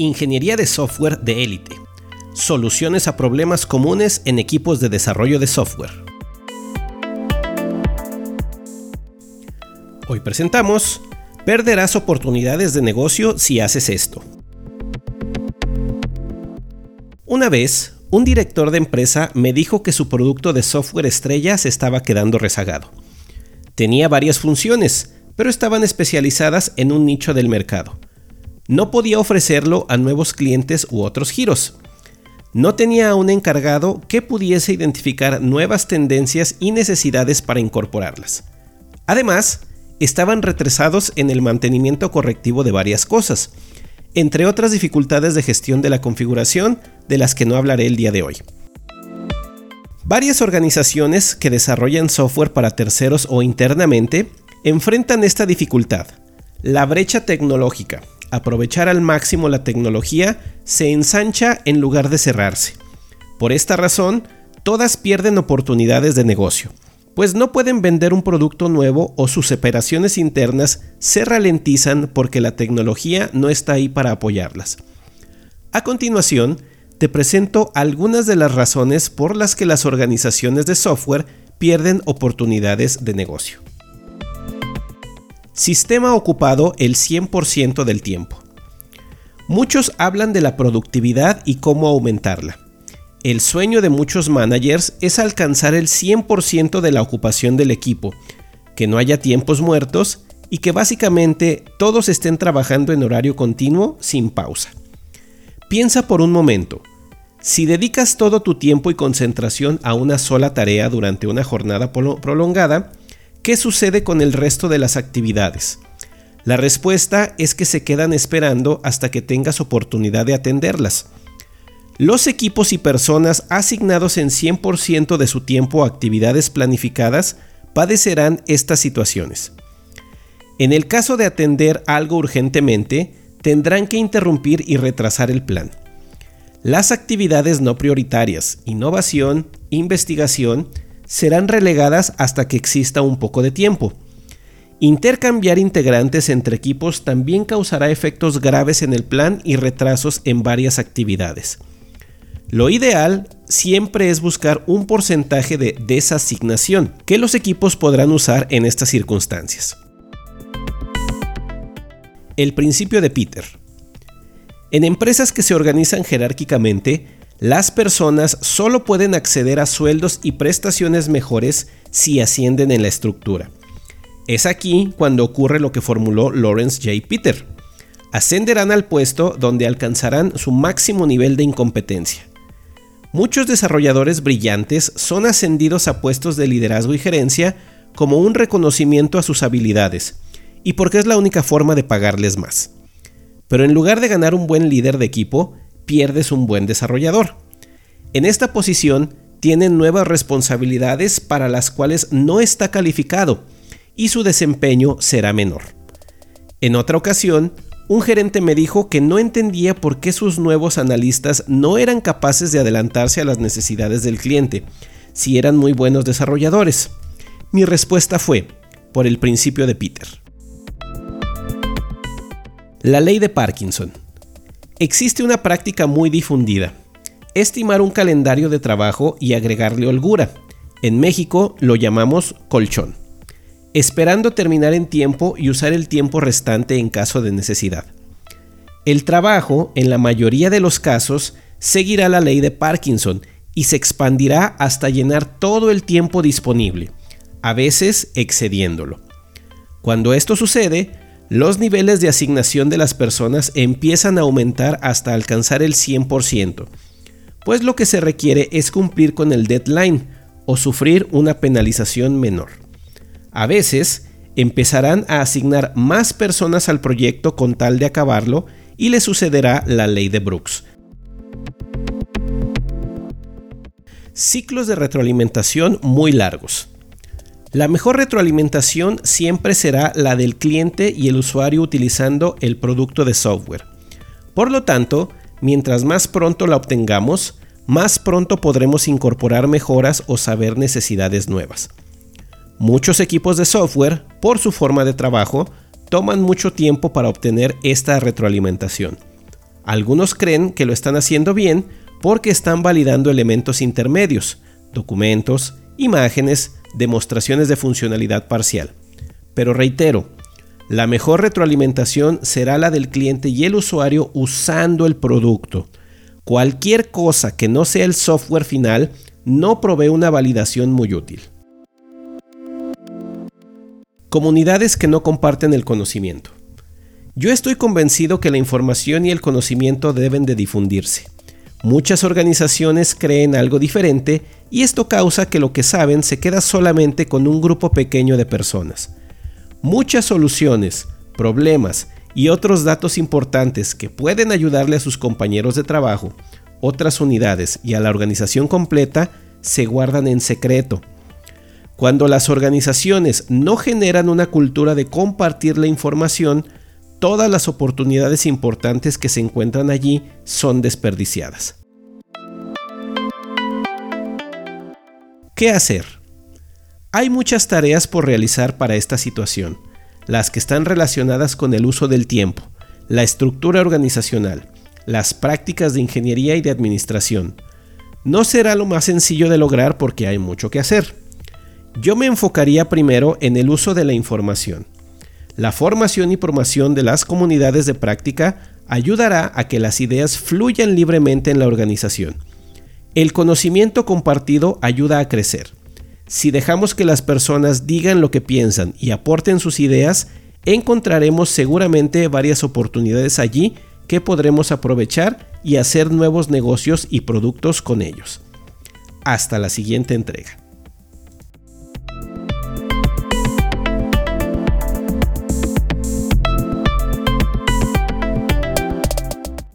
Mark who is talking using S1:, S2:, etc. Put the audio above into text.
S1: Ingeniería de software de élite. Soluciones a problemas comunes en equipos de desarrollo de software. Hoy presentamos, perderás oportunidades de negocio si haces esto. Una vez, un director de empresa me dijo que su producto de software estrella se estaba quedando rezagado. Tenía varias funciones, pero estaban especializadas en un nicho del mercado no podía ofrecerlo a nuevos clientes u otros giros. No tenía a un encargado que pudiese identificar nuevas tendencias y necesidades para incorporarlas. Además, estaban retrasados en el mantenimiento correctivo de varias cosas, entre otras dificultades de gestión de la configuración de las que no hablaré el día de hoy. Varias organizaciones que desarrollan software para terceros o internamente enfrentan esta dificultad, la brecha tecnológica, aprovechar al máximo la tecnología se ensancha en lugar de cerrarse. Por esta razón, todas pierden oportunidades de negocio, pues no pueden vender un producto nuevo o sus operaciones internas se ralentizan porque la tecnología no está ahí para apoyarlas. A continuación, te presento algunas de las razones por las que las organizaciones de software pierden oportunidades de negocio. Sistema ocupado el 100% del tiempo. Muchos hablan de la productividad y cómo aumentarla. El sueño de muchos managers es alcanzar el 100% de la ocupación del equipo, que no haya tiempos muertos y que básicamente todos estén trabajando en horario continuo sin pausa. Piensa por un momento, si dedicas todo tu tiempo y concentración a una sola tarea durante una jornada prolongada, ¿Qué sucede con el resto de las actividades? La respuesta es que se quedan esperando hasta que tengas oportunidad de atenderlas. Los equipos y personas asignados en 100% de su tiempo a actividades planificadas padecerán estas situaciones. En el caso de atender algo urgentemente, tendrán que interrumpir y retrasar el plan. Las actividades no prioritarias, innovación, investigación, serán relegadas hasta que exista un poco de tiempo. Intercambiar integrantes entre equipos también causará efectos graves en el plan y retrasos en varias actividades. Lo ideal siempre es buscar un porcentaje de desasignación que los equipos podrán usar en estas circunstancias. El principio de Peter. En empresas que se organizan jerárquicamente, las personas solo pueden acceder a sueldos y prestaciones mejores si ascienden en la estructura. Es aquí cuando ocurre lo que formuló Lawrence J. Peter. Ascenderán al puesto donde alcanzarán su máximo nivel de incompetencia. Muchos desarrolladores brillantes son ascendidos a puestos de liderazgo y gerencia como un reconocimiento a sus habilidades, y porque es la única forma de pagarles más. Pero en lugar de ganar un buen líder de equipo, pierdes un buen desarrollador. En esta posición tienen nuevas responsabilidades para las cuales no está calificado y su desempeño será menor. En otra ocasión, un gerente me dijo que no entendía por qué sus nuevos analistas no eran capaces de adelantarse a las necesidades del cliente, si eran muy buenos desarrolladores. Mi respuesta fue, por el principio de Peter. La ley de Parkinson. Existe una práctica muy difundida, estimar un calendario de trabajo y agregarle holgura. En México lo llamamos colchón, esperando terminar en tiempo y usar el tiempo restante en caso de necesidad. El trabajo, en la mayoría de los casos, seguirá la ley de Parkinson y se expandirá hasta llenar todo el tiempo disponible, a veces excediéndolo. Cuando esto sucede, los niveles de asignación de las personas empiezan a aumentar hasta alcanzar el 100%, pues lo que se requiere es cumplir con el deadline o sufrir una penalización menor. A veces, empezarán a asignar más personas al proyecto con tal de acabarlo y le sucederá la ley de Brooks. Ciclos de retroalimentación muy largos. La mejor retroalimentación siempre será la del cliente y el usuario utilizando el producto de software. Por lo tanto, mientras más pronto la obtengamos, más pronto podremos incorporar mejoras o saber necesidades nuevas. Muchos equipos de software, por su forma de trabajo, toman mucho tiempo para obtener esta retroalimentación. Algunos creen que lo están haciendo bien porque están validando elementos intermedios, documentos, imágenes, demostraciones de funcionalidad parcial. Pero reitero, la mejor retroalimentación será la del cliente y el usuario usando el producto. Cualquier cosa que no sea el software final no provee una validación muy útil. Comunidades que no comparten el conocimiento. Yo estoy convencido que la información y el conocimiento deben de difundirse. Muchas organizaciones creen algo diferente y esto causa que lo que saben se queda solamente con un grupo pequeño de personas. Muchas soluciones, problemas y otros datos importantes que pueden ayudarle a sus compañeros de trabajo, otras unidades y a la organización completa se guardan en secreto. Cuando las organizaciones no generan una cultura de compartir la información, todas las oportunidades importantes que se encuentran allí son desperdiciadas. ¿Qué hacer? Hay muchas tareas por realizar para esta situación, las que están relacionadas con el uso del tiempo, la estructura organizacional, las prácticas de ingeniería y de administración. No será lo más sencillo de lograr porque hay mucho que hacer. Yo me enfocaría primero en el uso de la información. La formación y promoción de las comunidades de práctica ayudará a que las ideas fluyan libremente en la organización. El conocimiento compartido ayuda a crecer. Si dejamos que las personas digan lo que piensan y aporten sus ideas, encontraremos seguramente varias oportunidades allí que podremos aprovechar y hacer nuevos negocios y productos con ellos. Hasta la siguiente entrega.